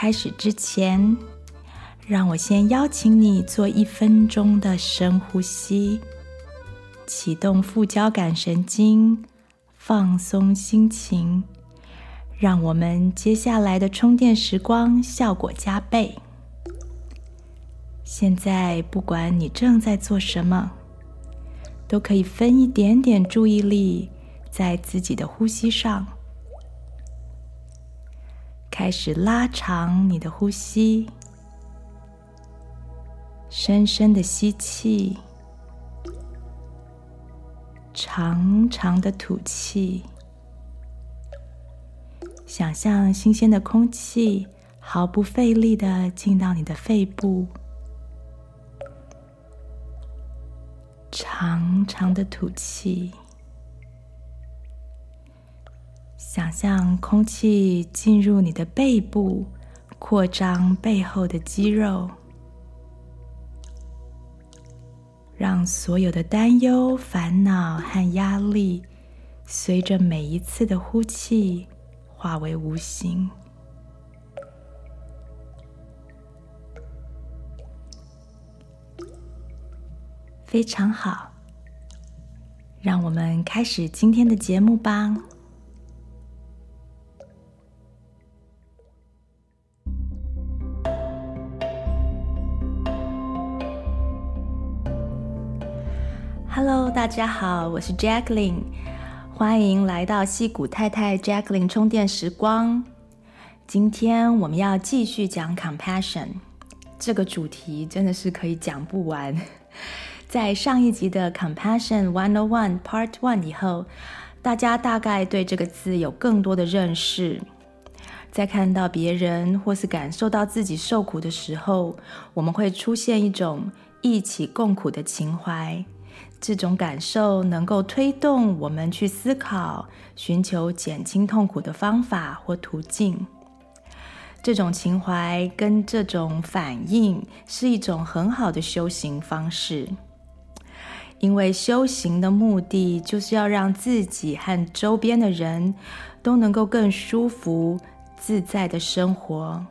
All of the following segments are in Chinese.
开始之前，让我先邀请你做一分钟的深呼吸，启动副交感神经，放松心情，让我们接下来的充电时光效果加倍。现在，不管你正在做什么，都可以分一点点注意力在自己的呼吸上。开始拉长你的呼吸，深深的吸气，长长的吐气。想象新鲜的空气毫不费力的进到你的肺部，长长的吐气。想象空气进入你的背部，扩张背后的肌肉，让所有的担忧、烦恼和压力，随着每一次的呼气化为无形。非常好，让我们开始今天的节目吧。Hello，大家好，我是 Jacqueline，欢迎来到矽谷太太 Jacqueline 充电时光。今天我们要继续讲 compassion 这个主题，真的是可以讲不完。在上一集的 compassion one o one part one 以后，大家大概对这个字有更多的认识。在看到别人或是感受到自己受苦的时候，我们会出现一种一起共苦的情怀。这种感受能够推动我们去思考、寻求减轻痛苦的方法或途径。这种情怀跟这种反应是一种很好的修行方式，因为修行的目的就是要让自己和周边的人都能够更舒服、自在的生活，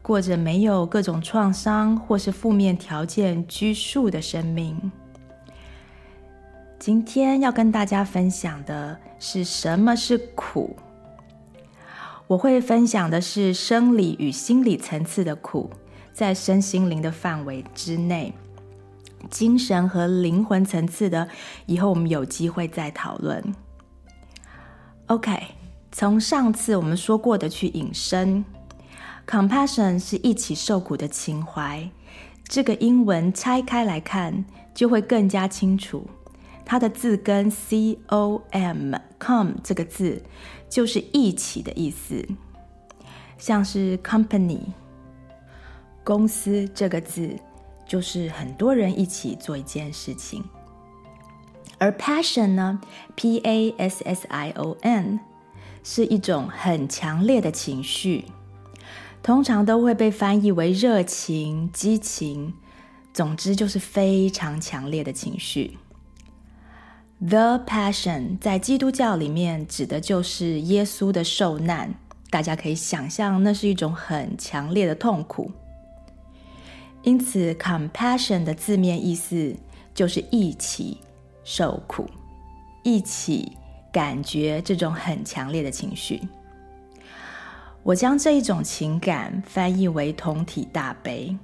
过着没有各种创伤或是负面条件拘束的生命。今天要跟大家分享的是什么是苦。我会分享的是生理与心理层次的苦，在身心灵的范围之内，精神和灵魂层次的，以后我们有机会再讨论。OK，从上次我们说过的去引申，compassion 是一起受苦的情怀。这个英文拆开来看，就会更加清楚。它的字根 c o m，com 这个字就是一起的意思，像是 company 公司这个字就是很多人一起做一件事情，而 passion 呢，p a s s i o n 是一种很强烈的情绪，通常都会被翻译为热情、激情，总之就是非常强烈的情绪。The Passion 在基督教里面指的就是耶稣的受难，大家可以想象那是一种很强烈的痛苦。因此，Compassion 的字面意思就是一起受苦，一起感觉这种很强烈的情绪。我将这一种情感翻译为同体大悲，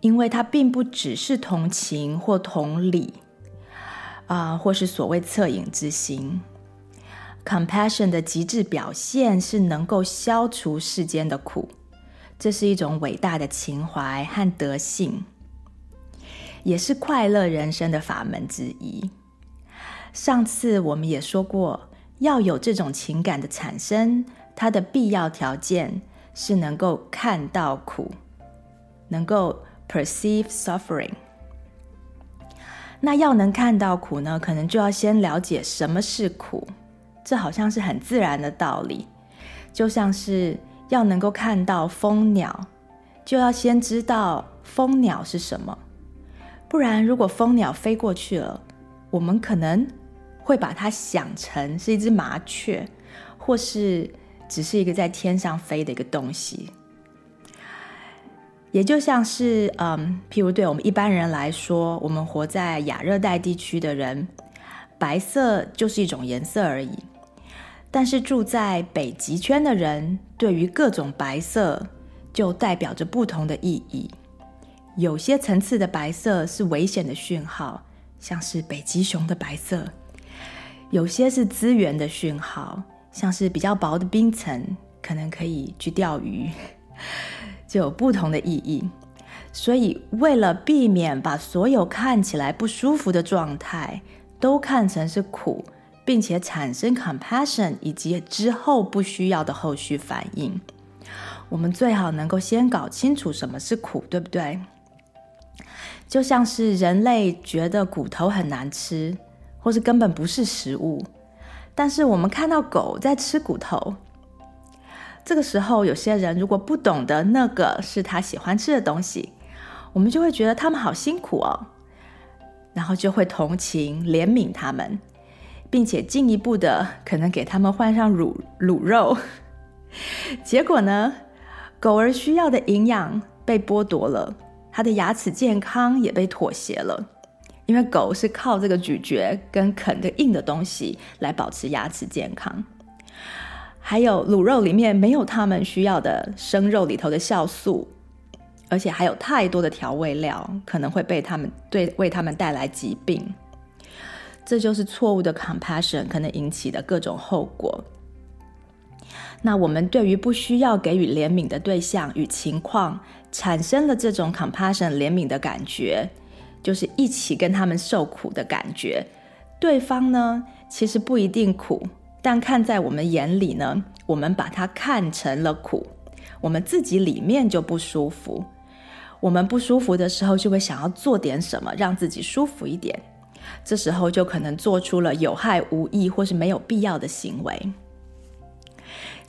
因为它并不只是同情或同理，啊、或是所谓恻隐之心。Compassion 的极致表现是能够消除世间的苦，这是一种伟大的情怀和德性，也是快乐人生的法门之一。上次我们也说过，要有这种情感的产生，它的必要条件是能够看到苦，能够 perceive suffering。那要能看到苦呢，可能就要先了解什么是苦。这好像是很自然的道理，就像是要能够看到蜂鸟，就要先知道蜂鸟是什么。不然，如果蜂鸟飞过去了，我们可能会把它想成是一只麻雀，或是只是一个在天上飞的一个东西。也就像是，嗯，譬如对我们一般人来说，我们活在亚热带地区的人，白色就是一种颜色而已。但是住在北极圈的人，对于各种白色就代表着不同的意义。有些层次的白色是危险的讯号，像是北极熊的白色；有些是资源的讯号，像是比较薄的冰层，可能可以去钓鱼，就有不同的意义。所以，为了避免把所有看起来不舒服的状态都看成是苦。并且产生 compassion，以及之后不需要的后续反应，我们最好能够先搞清楚什么是苦，对不对？就像是人类觉得骨头很难吃，或是根本不是食物，但是我们看到狗在吃骨头，这个时候有些人如果不懂得那个是他喜欢吃的东西，我们就会觉得他们好辛苦哦，然后就会同情、怜悯他们。并且进一步的可能给他们换上乳卤肉，结果呢，狗儿需要的营养被剥夺了，它的牙齿健康也被妥协了，因为狗是靠这个咀嚼跟啃的硬的东西来保持牙齿健康，还有卤肉里面没有他们需要的生肉里头的酵素，而且还有太多的调味料，可能会被他们对为他们带来疾病。这就是错误的 compassion 可能引起的各种后果。那我们对于不需要给予怜悯的对象与情况，产生了这种 compassion 怜悯的感觉，就是一起跟他们受苦的感觉。对方呢，其实不一定苦，但看在我们眼里呢，我们把它看成了苦，我们自己里面就不舒服。我们不舒服的时候，就会想要做点什么，让自己舒服一点。这时候就可能做出了有害无益或是没有必要的行为，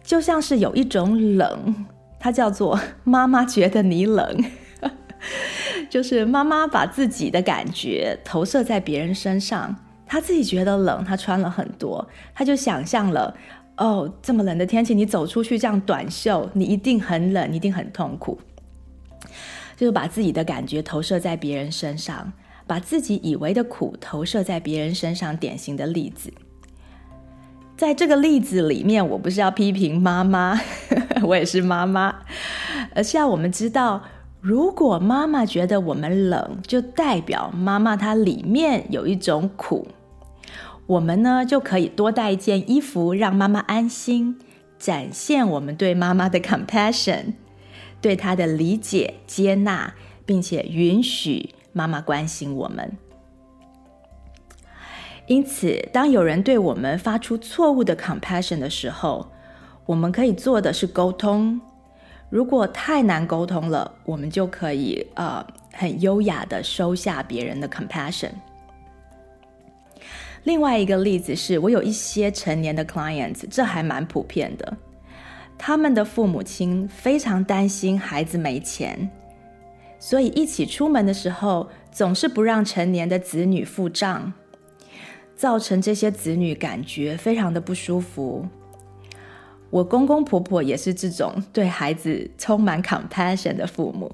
就像是有一种冷，它叫做妈妈觉得你冷，就是妈妈把自己的感觉投射在别人身上，他自己觉得冷，他穿了很多，他就想象了，哦，这么冷的天气，你走出去这样短袖，你一定很冷，你一定很痛苦，就是把自己的感觉投射在别人身上。把自己以为的苦投射在别人身上，典型的例子。在这个例子里面，我不是要批评妈妈，我也是妈妈，而是要我们知道，如果妈妈觉得我们冷，就代表妈妈她里面有一种苦。我们呢，就可以多带一件衣服，让妈妈安心，展现我们对妈妈的 compassion，对她的理解、接纳，并且允许。妈妈关心我们，因此，当有人对我们发出错误的 compassion 的时候，我们可以做的是沟通。如果太难沟通了，我们就可以呃很优雅的收下别人的 compassion。另外一个例子是我有一些成年的 clients，这还蛮普遍的，他们的父母亲非常担心孩子没钱。所以一起出门的时候，总是不让成年的子女付账，造成这些子女感觉非常的不舒服。我公公婆婆也是这种对孩子充满 compassion 的父母。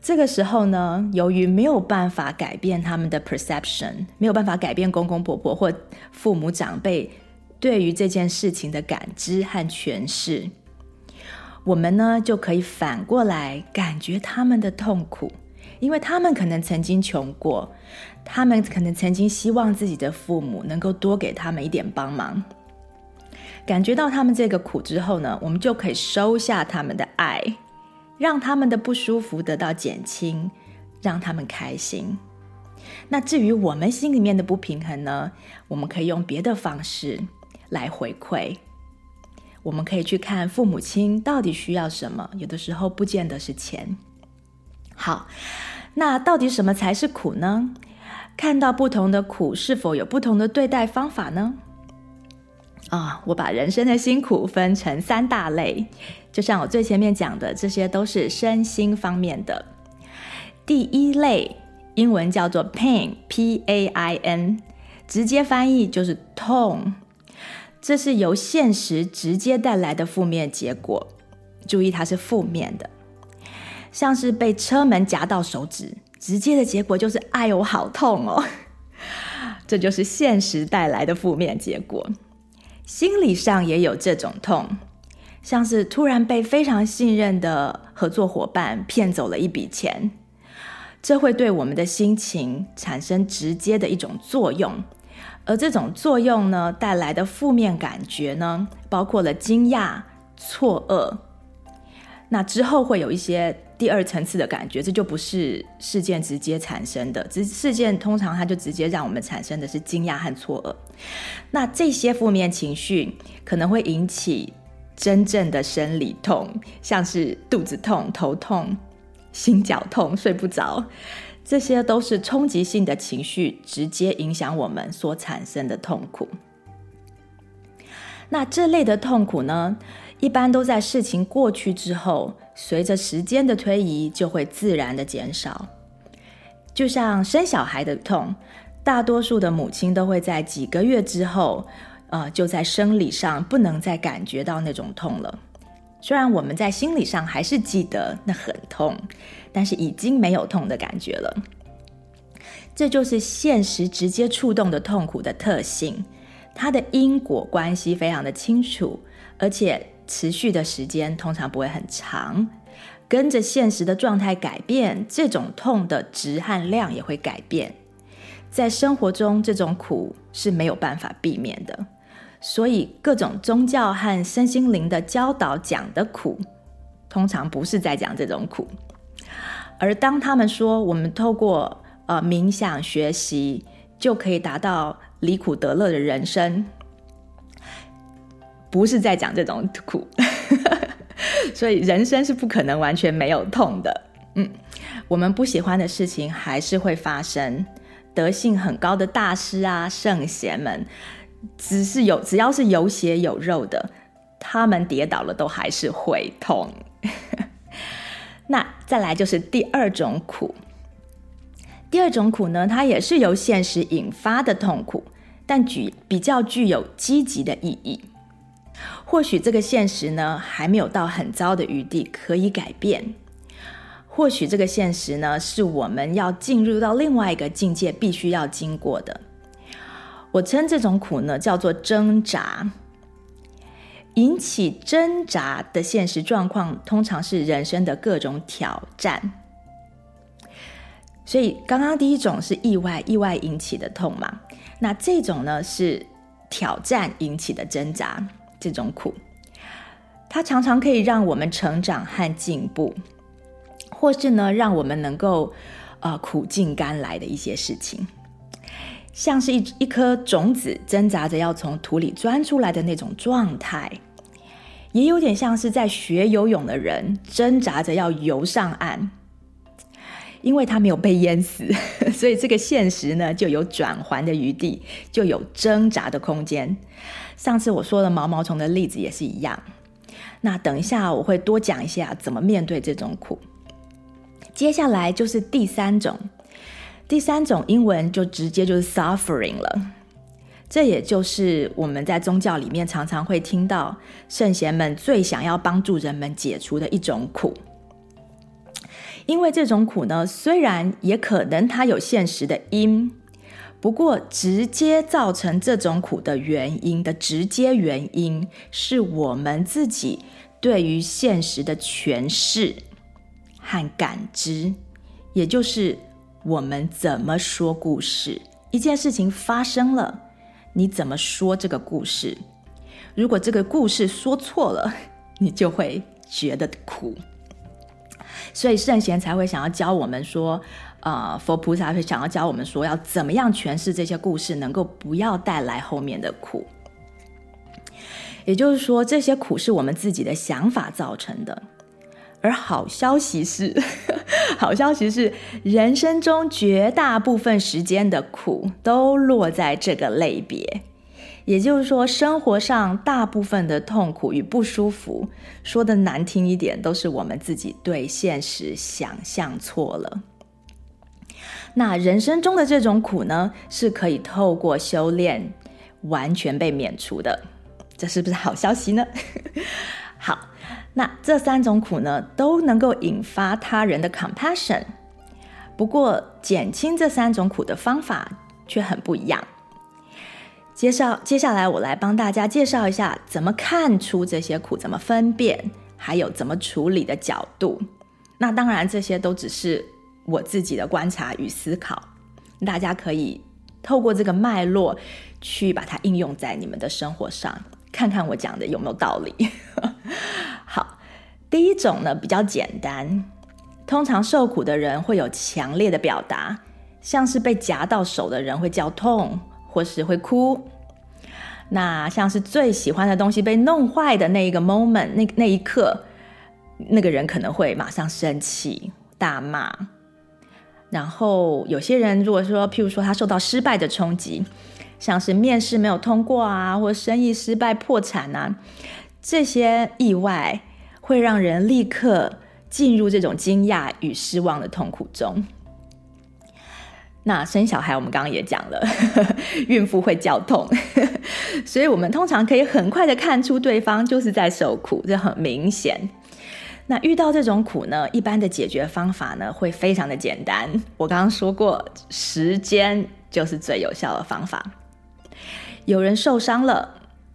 这个时候呢，由于没有办法改变他们的 perception，没有办法改变公公婆婆或父母长辈对于这件事情的感知和诠释。我们呢就可以反过来感觉他们的痛苦，因为他们可能曾经穷过，他们可能曾经希望自己的父母能够多给他们一点帮忙。感觉到他们这个苦之后呢，我们就可以收下他们的爱，让他们的不舒服得到减轻，让他们开心。那至于我们心里面的不平衡呢，我们可以用别的方式来回馈。我们可以去看父母亲到底需要什么，有的时候不见得是钱。好，那到底什么才是苦呢？看到不同的苦，是否有不同的对待方法呢？啊、我把人生的辛苦分成三大类，就像我最前面讲的，这些都是身心方面的。第一类。英文叫做 pain，P-A-I-N，直接翻译就是痛。这是由现实直接带来的负面结果。注意，它是负面的，像是被车门夹到手指，直接的结果就是“哎呦，好痛哦”。这就是现实带来的负面结果。心理上也有这种痛，像是突然被非常信任的合作伙伴骗走了一笔钱。这会对我们的心情产生直接的一种作用，而这种作用呢，带来的负面感觉呢，包括了惊讶、错愕。那之后会有一些第二层次的感觉，这就不是事件直接产生的，只事件通常它就直接让我们产生的是惊讶和错愕。那这些负面情绪可能会引起真正的生理痛，像是肚子痛、头痛。心绞痛、睡不着，这些都是冲击性的情绪，直接影响我们所产生的痛苦。那这类的痛苦呢，一般都在事情过去之后，随着时间的推移，就会自然的减少。就像生小孩的痛，大多数的母亲都会在几个月之后，呃，就在生理上不能再感觉到那种痛了。虽然我们在心理上还是记得那很痛，但是已经没有痛的感觉了。这就是现实直接触动的痛苦的特性，它的因果关系非常的清楚，而且持续的时间通常不会很长。跟着现实的状态改变，这种痛的值和量也会改变。在生活中，这种苦是没有办法避免的。所以，各种宗教和身心灵的教导讲的苦，通常不是在讲这种苦。而当他们说我们透过呃冥想学习就可以达到离苦得乐的人生，不是在讲这种苦。所以，人生是不可能完全没有痛的。嗯，我们不喜欢的事情还是会发生。德性很高的大师啊，圣贤们。只是有，只要是有血有肉的，他们跌倒了都还是会痛。那再来就是第二种苦。第二种苦呢，它也是由现实引发的痛苦，但具比较具有积极的意义。或许这个现实呢，还没有到很糟的余地可以改变。或许这个现实呢，是我们要进入到另外一个境界必须要经过的。我称这种苦呢，叫做挣扎。引起挣扎的现实状况，通常是人生的各种挑战。所以，刚刚第一种是意外，意外引起的痛嘛。那这种呢，是挑战引起的挣扎，这种苦，它常常可以让我们成长和进步，或是呢，让我们能够呃苦尽甘来的一些事情。像是一一颗种子挣扎着要从土里钻出来的那种状态，也有点像是在学游泳的人挣扎着要游上岸，因为他没有被淹死，所以这个现实呢就有转圜的余地，就有挣扎的空间。上次我说的毛毛虫的例子也是一样。那等一下我会多讲一下怎么面对这种苦。接下来就是第三种。第三种英文就直接就是 suffering 了，这也就是我们在宗教里面常常会听到圣贤们最想要帮助人们解除的一种苦。因为这种苦呢，虽然也可能它有现实的因，不过直接造成这种苦的原因的直接原因是我们自己对于现实的诠释和感知，也就是我们怎么说故事。一件事情发生了，你怎么说这个故事？如果这个故事说错了，你就会觉得苦。所以圣贤才会想要教我们说，呃，佛菩萨会想要教我们说，要怎么样诠释这些故事，能够不要带来后面的苦。也就是说，这些苦是我们自己的想法造成的。而好消息是，好消息是，人生中绝大部分时间的苦都落在这个类别。也就是说，生活上大部分的痛苦与不舒服，说的难听一点，都是我们自己对现实想象错了。那人生中的这种苦呢，是可以透过修炼完全被免除的，这是不是好消息呢？好，那这三种苦呢，都能够引发他人的 compassion，不过减轻这三种苦的方法却很不一样。介绍，接下来我来帮大家介绍一下怎么看出这些苦，怎么分辨，还有怎么处理的角度。那当然，这些都只是我自己的观察与思考，大家可以透过这个脉络去把它应用在你们的生活上，看看我讲的有没有道理。好，第一种呢，比较简单，通常受苦的人会有强烈的表达，像是被夹到手的人会叫痛。或是会哭，那像是最喜欢的东西被弄坏的那一个 moment，那那一刻，那个人可能会马上生气、大骂。然后有些人如果说，譬如说他受到失败的冲击，像是面试没有通过啊，或生意失败破产啊，这些意外会让人立刻进入这种惊讶与失望的痛苦中。那生小孩，我们刚刚也讲了，孕妇会叫痛，所以我们通常可以很快的看出对方就是在受苦，这很明显。那遇到这种苦呢，一般的解决方法呢，会非常的简单。我刚刚说过，时间就是最有效的方法。有人受伤了，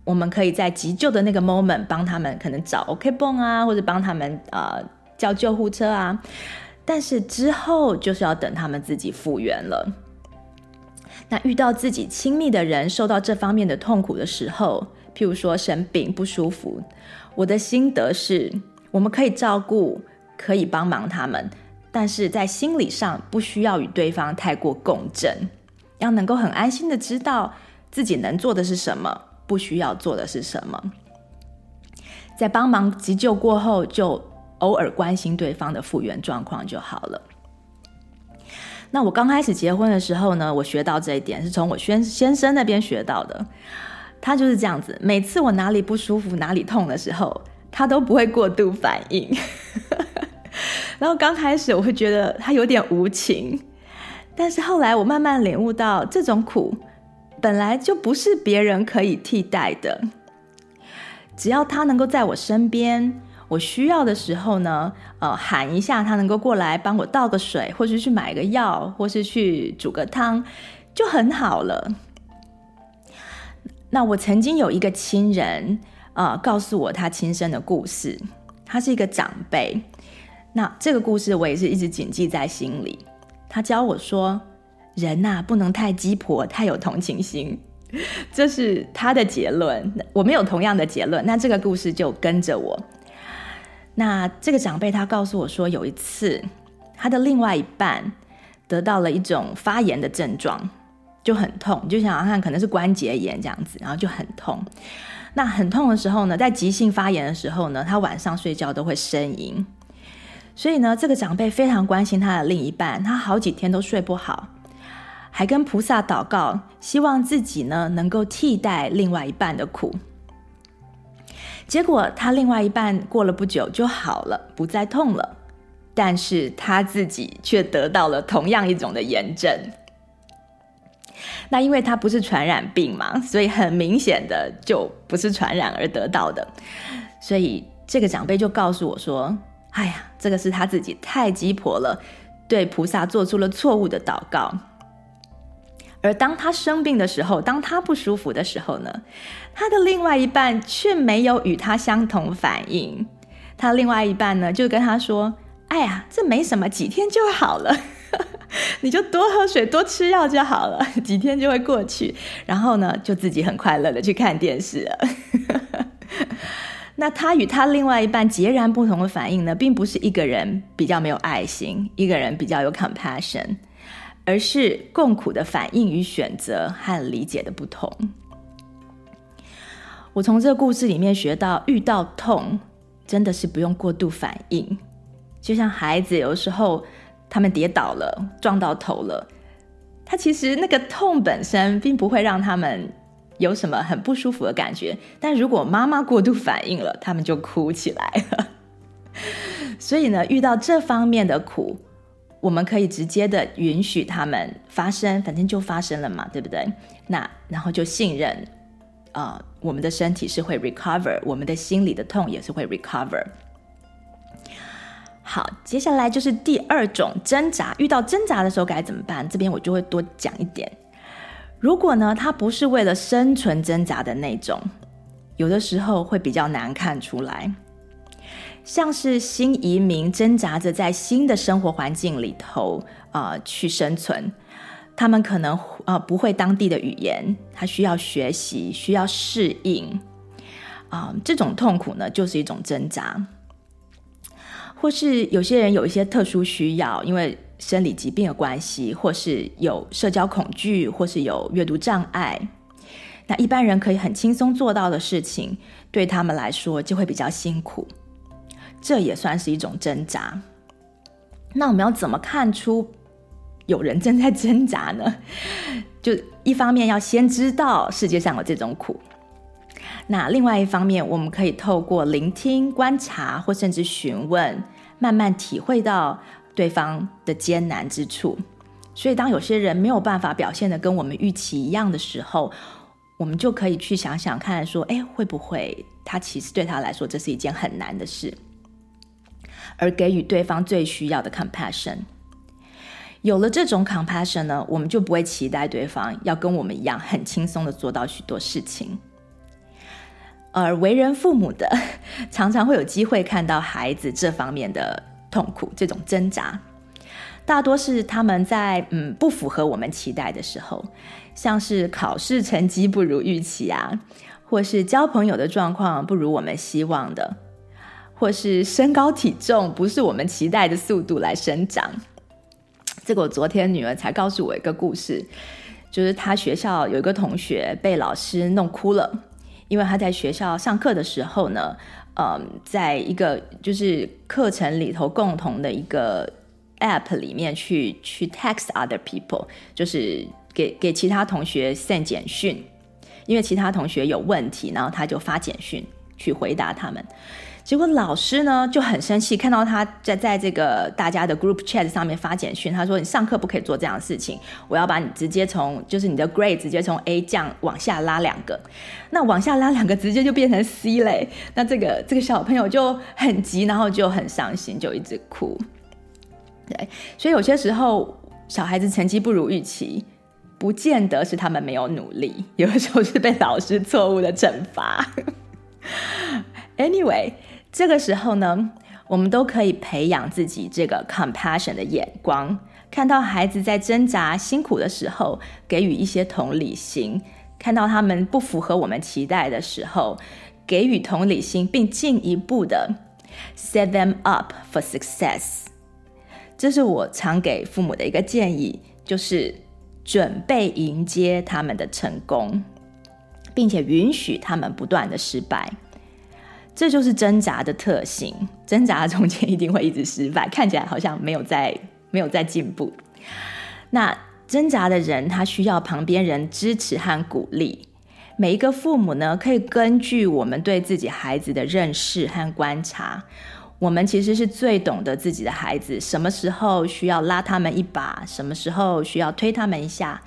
我们可以在急救的那个 moment 帮他们，可能找 OK 绷啊，或者帮他们呃叫救护车啊。但是之后就是要等他们自己复原了。那遇到自己亲密的人受到这方面的痛苦的时候，譬如说生病不舒服，我的心得是，我们可以照顾，可以帮忙他们，但是在心理上不需要与对方太过共振，要能够很安心的知道自己能做的是什么，不需要做的是什么。在帮忙急救过后就。偶尔关心对方的复原状况就好了。那我刚开始结婚的时候呢，我学到这一点是从我先先生那边学到的。他就是这样子，每次我哪里不舒服、哪里痛的时候，他都不会过度反应。然后刚开始我会觉得他有点无情，但是后来我慢慢领悟到，这种苦本来就不是别人可以替代的。只要他能够在我身边。我需要的时候呢，呃，喊一下，他能够过来帮我倒个水，或是去买个药，或是去煮个汤，就很好了。那我曾经有一个亲人，呃，告诉我他亲身的故事。他是一个长辈，那这个故事我也是一直谨记在心里。他教我说，人呐，不能太鸡婆，太有同情心。这是他的结论。我没有同样的结论，那这个故事就跟着我。那这个长辈他告诉我说，有一次他的另外一半得到了一种发炎的症状，就很痛，你就想想看，可能是关节炎这样子，然后就很痛。那很痛的时候呢，在急性发炎的时候呢，他晚上睡觉都会呻吟。所以呢，这个长辈非常关心他的另一半，他好几天都睡不好，还跟菩萨祷告，希望自己呢能够替代另外一半的苦。结果他另外一半过了不久就好了，不再痛了，但是他自己却得到了同样一种的炎症。那因为他不是传染病嘛，所以很明显的就不是传染而得到的。所以这个长辈就告诉我说：“哎呀，这个是他自己太鸡婆了，对菩萨做出了错误的祷告。”而当他生病的时候，当他不舒服的时候呢，他的另外一半却没有与他相同反应，他另外一半呢就跟他说：“哎呀，这没什么，几天就好了，你就多喝水、多吃药就好了，几天就会过去。”然后呢，就自己很快乐的去看电视了。那他与他另外一半截然不同的反应呢，并不是一个人比较没有爱心，一个人比较有 compassion，而是共苦的反应与选择和理解的不同。我从这个故事里面学到，遇到痛真的是不用过度反应，就像孩子有时候他们跌倒了，撞到头了，他其实那个痛本身并不会让他们。有什么很不舒服的感觉，但如果妈妈过度反应了，他们就哭起来了。所以呢，遇到这方面的苦，我们可以直接的允许他们发生，反正就发生了嘛，对不对？那然后就信任，啊、呃，我们的身体是会 recover，我们的心里的痛也是会 recover。好，接下来就是第二种挣扎，遇到挣扎的时候该怎么办？这边我就会多讲一点。如果呢，他不是为了生存挣扎的那种，有的时候会比较难看出来。像是新移民挣扎着在新的生活环境里头啊、去生存，他们可能啊、不会当地的语言，他需要学习，需要适应啊、这种痛苦呢就是一种挣扎。或是有些人有一些特殊需要，因为。生理疾病的关系，或是有社交恐惧，或是有阅读障碍，那一般人可以很轻松做到的事情，对他们来说就会比较辛苦。这也算是一种挣扎。那我们要怎么看出有人正在挣扎呢？就一方面要先知道世界上有这种苦，那另外一方面，我们可以透过聆听、观察或甚至询问，慢慢体会到。对方的艰难之处，所以当有些人没有办法表现的跟我们预期一样的时候，我们就可以去想想看，说，哎，会不会他其实对他来说这是一件很难的事，而给予对方最需要的 compassion。有了这种 compassion 呢，我们就不会期待对方要跟我们一样很轻松的做到许多事情。而为人父母的，常常会有机会看到孩子这方面的。痛苦这种挣扎，大多是他们在嗯不符合我们期待的时候，像是考试成绩不如预期啊，或是交朋友的状况不如我们希望的，或是身高体重不是我们期待的速度来生长。这个我昨天女儿才告诉我一个故事，就是她学校有一个同学被老师弄哭了，因为她在学校上课的时候呢。嗯，在一个就是课程里头共同的一个 app 里面去去 text other people，就是给给其他同学 send 简讯，因为其他同学有问题，然后他就发简讯去回答他们。结果老师呢就很生气，看到他在在这个大家的 group chat 上面发简讯，他说：“你上课不可以做这样的事情，我要把你直接从就是你的 grade 直接从 A 降往下拉两个，那往下拉两个直接就变成 C 嘞。”那这个这个小朋友就很急，然后就很伤心，就一直哭。对，所以有些时候小孩子成绩不如预期，不见得是他们没有努力，有的时候是被老师错误的惩罚。Anyway。这个时候呢，我们都可以培养自己这个 compassion 的眼光，看到孩子在挣扎辛苦的时候，给予一些同理心；看到他们不符合我们期待的时候，给予同理心，并进一步的 set them up for success。这是我常给父母的一个建议，就是准备迎接他们的成功，并且允许他们不断的失败。这就是挣扎的特性，挣扎中间一定会一直失败，看起来好像没有在没有在进步。那挣扎的人，他需要旁边人支持和鼓励。每一个父母呢，可以根据我们对自己孩子的认识和观察，我们其实是最懂得自己的孩子，什么时候需要拉他们一把，什么时候需要推他们一下，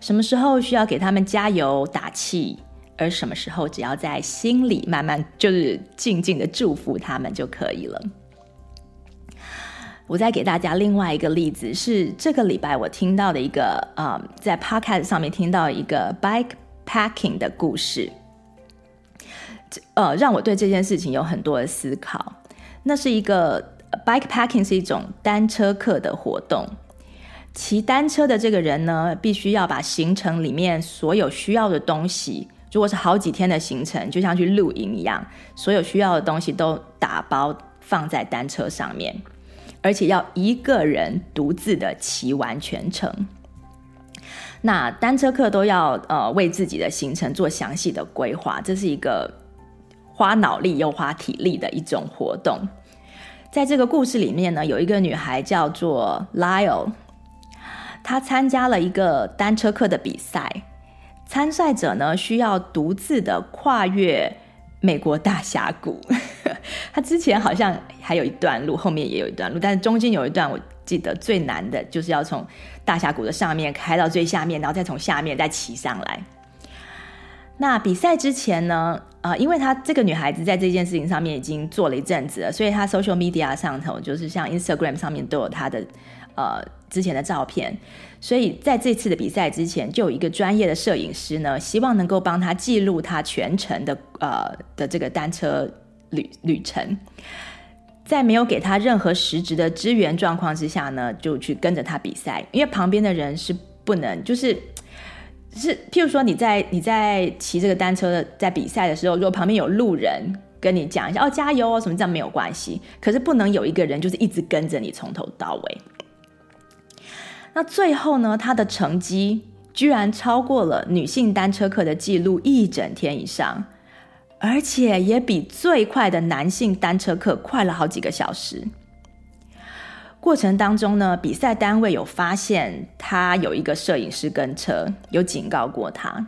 什么时候需要给他们加油打气。而什么时候，只要在心里慢慢就是静静的祝福他们就可以了。我再给大家另外一个例子，是这个礼拜我听到的一个啊、嗯，在 Podcast 上面听到一个 bike packing 的故事，呃，让我对这件事情有很多的思考。那是一个 bike packing 是一种单车客的活动。骑单车的这个人呢，必须要把行程里面所有需要的东西，如果是好几天的行程，就像去露营一样，所有需要的东西都打包放在单车上面，而且要一个人独自的骑完全程。那单车客都要呃为自己的行程做详细的规划，这是一个花脑力又花体力的一种活动。在这个故事里面呢，有一个女孩叫做 Lyle。她参加了一个单车课的比赛，参赛者呢需要独自的跨越美国大峡谷。他之前好像还有一段路，后面也有一段路，但是中间有一段我记得最难的就是要从大峡谷的上面开到最下面，然后再从下面再骑上来。那比赛之前呢，呃，因为她这个女孩子在这件事情上面已经做了一阵子了，所以她 social media 上头就是像 Instagram 上面都有她的呃。之前的照片，所以在这次的比赛之前，就有一个专业的摄影师呢，希望能够帮他记录他全程的呃的这个单车旅旅程。在没有给他任何实质的支援状况之下呢，就去跟着他比赛，因为旁边的人是不能，就是是譬如说你在你在骑这个单车的在比赛的时候，如果旁边有路人跟你讲一下哦加油哦什么这样没有关系，可是不能有一个人就是一直跟着你从头到尾。那最后呢，他的成绩居然超过了女性单车课的记录一整天以上，而且也比最快的男性单车课快了好几个小时。过程当中呢，比赛单位有发现他有一个摄影师跟车，有警告过他，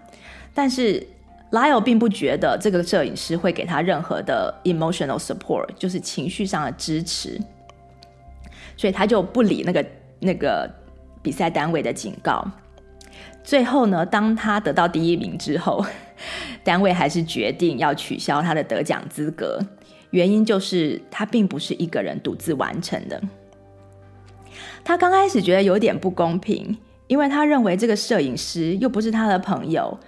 但是 Lyle 并不觉得这个摄影师会给他任何的 emotional support，就是情绪上的支持，所以他就不理那个那个。比赛单位的警告，最后呢，当他得到第一名之后，单位还是决定要取消他的得奖资格。原因就是他并不是一个人独自完成的。他刚开始觉得有点不公平，因为他认为这个摄影师又不是他的朋友，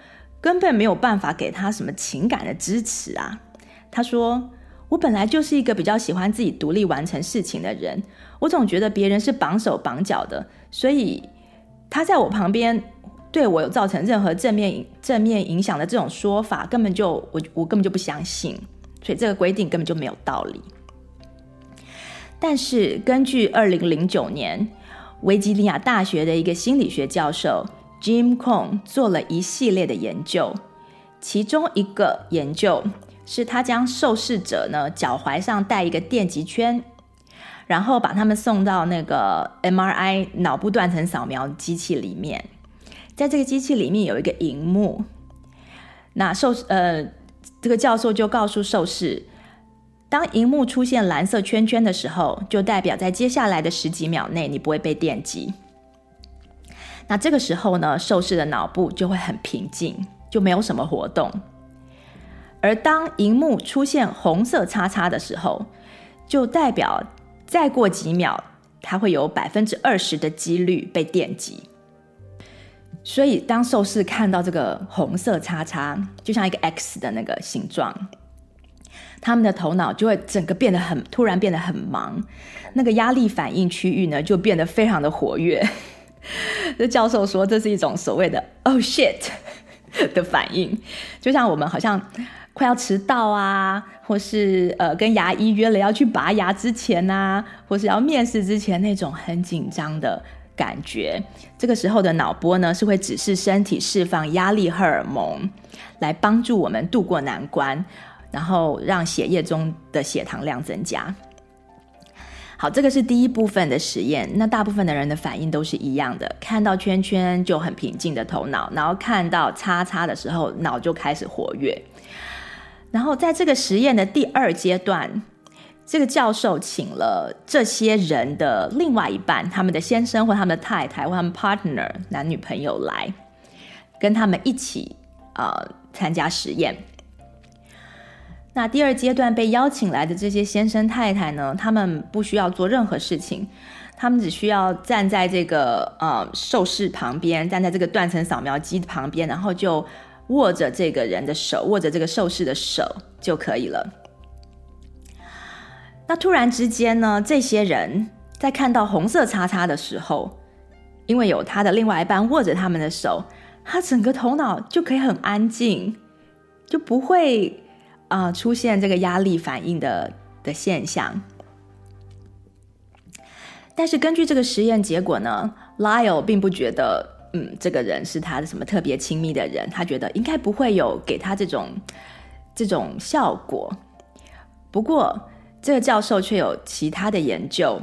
根本没有办法给他什么情感的支持啊。他说：“我本来就是一个比较喜欢自己独立完成事情的人，我总觉得别人是绑手绑脚的。”所以他在我旁边对我有造成任何正面正面影响的这种说法，根本就我我根本就不相信，所以这个规定根本就没有道理。但是根据二零零九年维吉尼亚大学的一个心理学教授 Jim Cohn 做了一系列的研究，其中一个研究是他将受试者呢脚踝上戴一个电极圈。然后把他们送到那个 MRI 脑部断层扫描机器里面，在这个机器里面有一个荧幕，那受呃这个教授就告诉受试，当荧幕出现蓝色圈圈的时候，就代表在接下来的十几秒内你不会被电击。那这个时候呢，受试的脑部就会很平静，就没有什么活动。而当荧幕出现红色叉叉的时候，就代表。再过几秒，它会有百分之二十的几率被电击。所以，当受试看到这个红色叉叉，就像一个 X 的那个形状，他们的头脑就会整个变得很突然，变得很忙。那个压力反应区域呢，就变得非常的活跃。这教授说，这是一种所谓的 “oh shit” 的反应，就像我们好像。快要迟到啊，或是呃跟牙医约了要去拔牙之前啊，或是要面试之前那种很紧张的感觉，这个时候的脑波呢是会指示身体释放压力荷尔蒙，来帮助我们度过难关，然后让血液中的血糖量增加。好，这个是第一部分的实验。那大部分的人的反应都是一样的，看到圈圈就很平静的头脑，然后看到叉叉的时候，脑就开始活跃。然后在这个实验的第二阶段，这个教授请了这些人的另外一半，他们的先生或他们的太太或他们 partner 男女朋友来，跟他们一起啊、参加实验。那第二阶段被邀请来的这些先生太太呢，他们不需要做任何事情，他们只需要站在这个呃受试旁边，站在这个断层扫描机旁边，然后就。握着这个人的手，握着这个受试的手就可以了。那突然之间呢，这些人在看到红色叉叉的时候，因为有他的另外一半握着他们的手，他整个头脑就可以很安静，就不会啊、出现这个压力反应的的现象。但是根据这个实验结果呢，Lyle 并不觉得，嗯，这个人是他的什么特别亲密的人，他觉得应该不会有给他这种这种效果。不过，这个教授却有其他的研究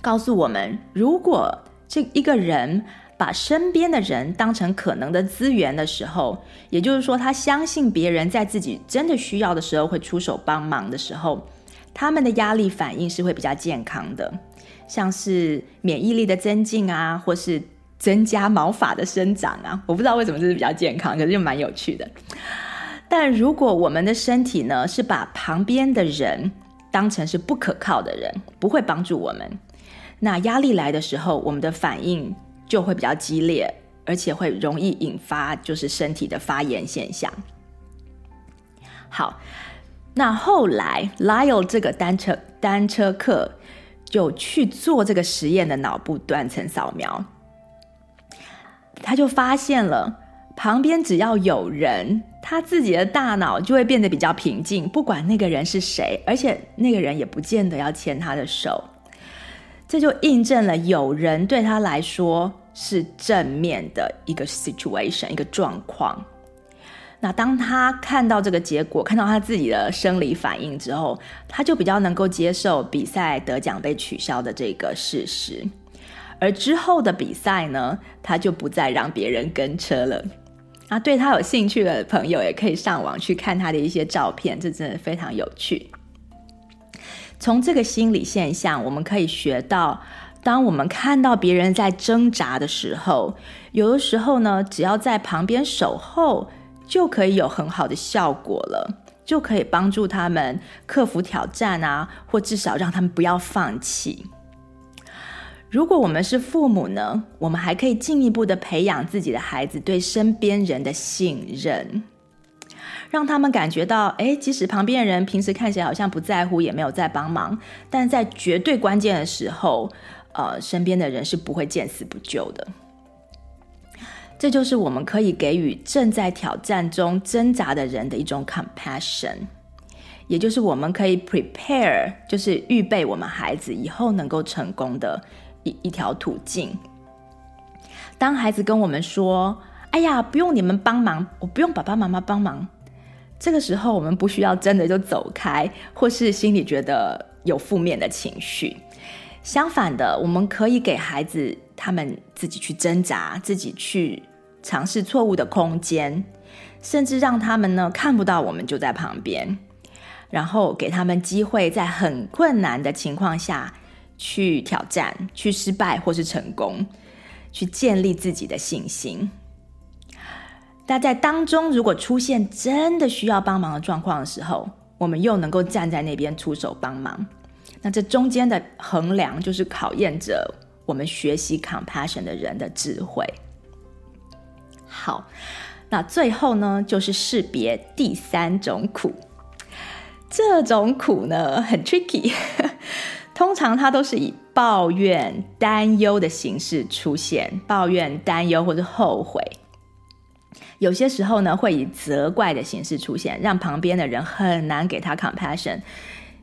告诉我们，如果这一个人把身边的人当成可能的资源的时候，也就是说，他相信别人在自己真的需要的时候会出手帮忙的时候，他们的压力反应是会比较健康的。像是免疫力的增进啊，或是增加毛发的生长啊，我不知道为什么这是比较健康，可是就蛮有趣的。但如果我们的身体呢，是把旁边的人当成是不可靠的人，不会帮助我们，那压力来的时候，我们的反应就会比较激烈，而且会容易引发就是身体的发炎现象。好，那后来 Lyle 这个单车单车客。就去做这个实验的脑部断层扫描，他就发现了旁边只要有人，他自己的大脑就会变得比较平静，不管那个人是谁，而且那个人也不见得要牵他的手。这就印证了有人对他来说是正面的一个 situation，一个状况。那当他看到这个结果，看到他自己的生理反应之后，他就比较能够接受比赛得奖被取消的这个事实。而之后的比赛呢，他就不再让别人跟车了。啊，对他有兴趣的朋友也可以上网去看他的一些照片，这真的非常有趣。从这个心理现象，我们可以学到，当我们看到别人在挣扎的时候，有的时候呢，只要在旁边守候。就可以有很好的效果了，就可以帮助他们克服挑战啊，或至少让他们不要放弃。如果我们是父母呢，我们还可以进一步的培养自己的孩子对身边人的信任，让他们感觉到，诶，即使旁边的人平时看起来好像不在乎，也没有在帮忙，但在绝对关键的时候，呃，身边的人是不会见死不救的。这就是我们可以给予正在挑战中挣扎的人的一种 compassion，也就是我们可以 prepare，就是预备我们孩子以后能够成功的一条途径。当孩子跟我们说：“哎呀，不用你们帮忙，我不用爸爸妈妈帮忙。”这个时候，我们不需要真的就走开，或是心里觉得有负面的情绪。相反的，我们可以给孩子他们自己去挣扎，自己去。尝试错误的空间，甚至让他们呢看不到我们就在旁边，然后给他们机会，在很困难的情况下去挑战、去失败或是成功，去建立自己的信心。但在当中，如果出现真的需要帮忙的状况的时候，我们又能够站在那边出手帮忙。那这中间的衡量，就是考验着我们学习 compassion 的人的智慧。好，那最后呢，就是识别第三种苦。这种苦呢，很 tricky，通常它都是以抱怨、担忧的形式出现，抱怨、担忧或者后悔。有些时候呢，会以责怪的形式出现，让旁边的人很难给他 compassion。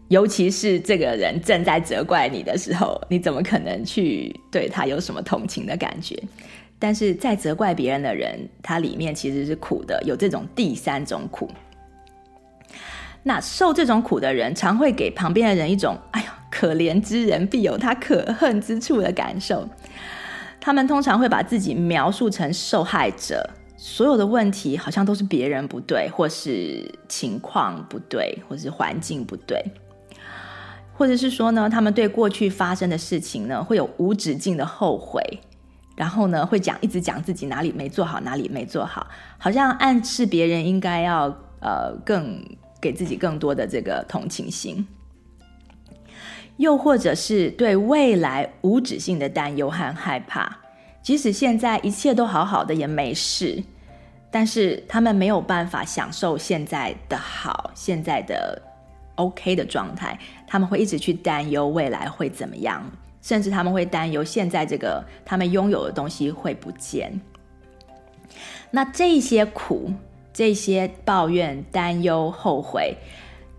尤其是这个人正在责怪你的时候，你怎么可能去对他有什么同情的感觉？但是在责怪别人的人，他里面其实是苦的，有这种第三种苦。那受这种苦的人，常会给旁边的人一种“哎呦，可怜之人必有他可恨之处”的感受。他们通常会把自己描述成受害者，所有的问题好像都是别人不对，或是情况不对，或是环境不对，或者是说呢，他们对过去发生的事情呢，会有无止境的后悔。然后呢，会讲一直讲自己哪里没做好，哪里没做好，好像暗示别人应该要呃更给自己更多的这个同情心，又或者是对未来无止境的担忧和害怕，即使现在一切都好好的也没事，但是他们没有办法享受现在的好，现在的 OK 的状态，他们会一直去担忧未来会怎么样，甚至他们会担忧现在这个他们拥有的东西会不见。那这些苦、这些抱怨、担忧、后悔，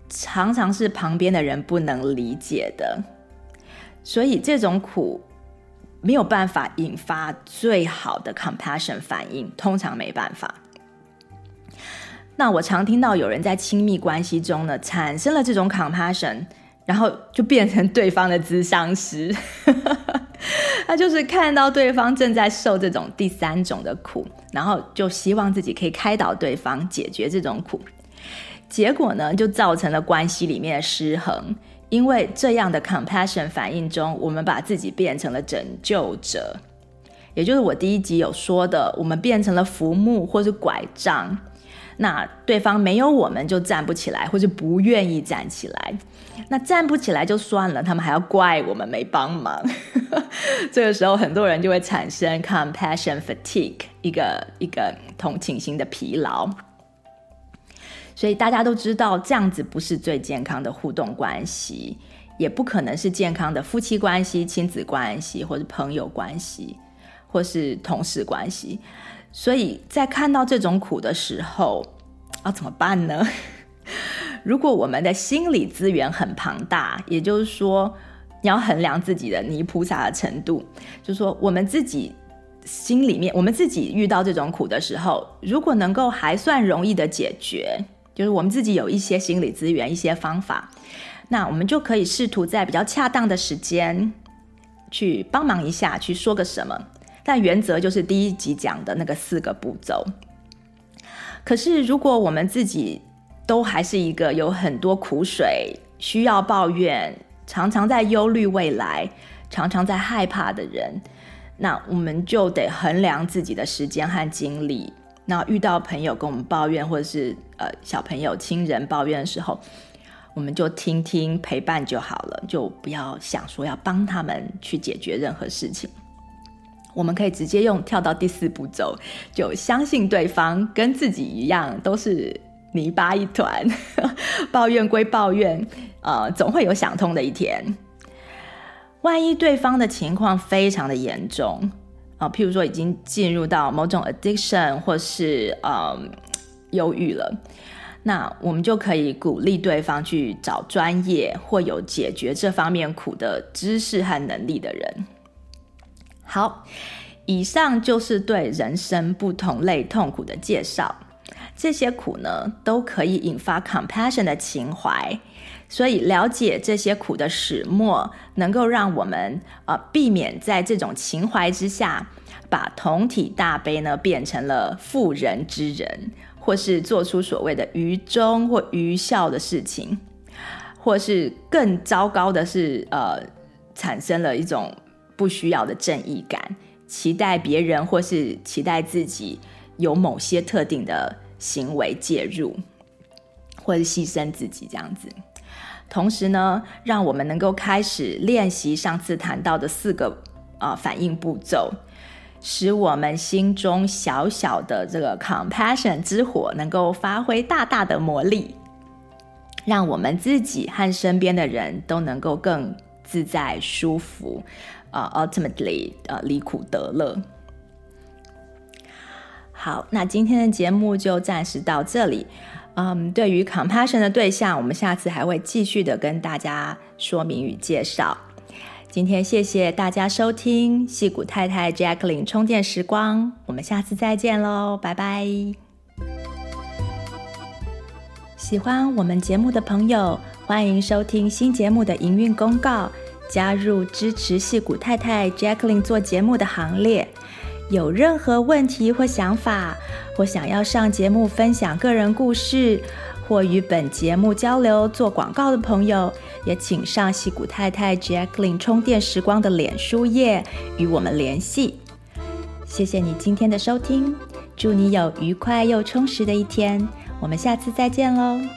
常常是旁边的人不能理解的，所以这种苦没有办法引发最好的 compassion 反应，通常没办法。那我常听到有人在亲密关系中呢，产生了这种 compassion，然后就变成对方的咨商师，他就是看到对方正在受这种第三种的苦，然后就希望自己可以开导对方解决这种苦，结果呢，就造成了关系里面的失衡，因为这样的 compassion 反应中，我们把自己变成了拯救者，也就是我第一集有说的，我们变成了浮木或是拐杖。那对方没有我们就站不起来，或者不愿意站起来。那站不起来就算了，他们还要怪我们没帮忙。这个时候，很多人就会产生 compassion fatigue，一个一个同情心的疲劳。所以大家都知道，这样子不是最健康的互动关系，也不可能是健康的夫妻关系、亲子关系，或是朋友关系，或是同事关系。所以在看到这种苦的时候，要怎么办呢？如果我们的心理资源很庞大，也就是说，你要衡量自己的泥菩萨的程度，就是说，我们自己心里面，我们自己遇到这种苦的时候，如果能够还算容易的解决，就是我们自己有一些心理资源、一些方法，那我们就可以试图在比较恰当的时间去帮忙一下，去说个什么。但原则就是第一集讲的那个四个步骤。可是，如果我们自己都还是一个有很多苦水、需要抱怨、常常在忧虑未来、常常在害怕的人，那我们就得衡量自己的时间和精力。那遇到朋友跟我们抱怨，或者是呃小朋友、亲人抱怨的时候，我们就听听、陪伴就好了，就不要想说要帮他们去解决任何事情。我们可以直接用跳到第四步骤，就相信对方跟自己一样都是泥巴一团，抱怨归抱怨，呃，总会有想通的一天。万一对方的情况非常的严重啊，譬如说已经进入到某种 addiction 或是呃忧郁了，那我们就可以鼓励对方去找专业或有解决这方面苦的知识和能力的人。好，以上就是对人生不同类痛苦的介绍。这些苦呢，都可以引发 compassion 的情怀，所以了解这些苦的始末，能够让我们呃避免在这种情怀之下，把同体大悲呢变成了妇人之仁，或是做出所谓的愚忠或愚孝的事情，或是更糟糕的是，呃，产生了一种。不需要的正义感，期待别人或是期待自己有某些特定的行为介入，或是牺牲自己这样子。同时呢，让我们能够开始练习上次谈到的四个啊、反应步骤，使我们心中小小的这个 compassion 之火能够发挥大大的魔力，让我们自己和身边的人都能够更自在舒服。啊、uh，ultimately，呃，离苦得乐。好，那今天的节目就暂时到这里。嗯，对于 compassion 的对象，我们下次还会继续的跟大家说明与介绍。今天谢谢大家收听戏骨太太 Jacqueline 充电时光，我们下次再见喽，拜拜。喜欢我们节目的朋友，欢迎收听新节目的营运公告。加入支持戏骨太太 Jacqueline 做节目的行列。有任何问题或想法，或想要上节目分享个人故事，或与本节目交流做广告的朋友，也请上西谷太太 Jacqueline 充电时光的脸书页与我们联系。谢谢你今天的收听，祝你有愉快又充实的一天。我们下次再见喽。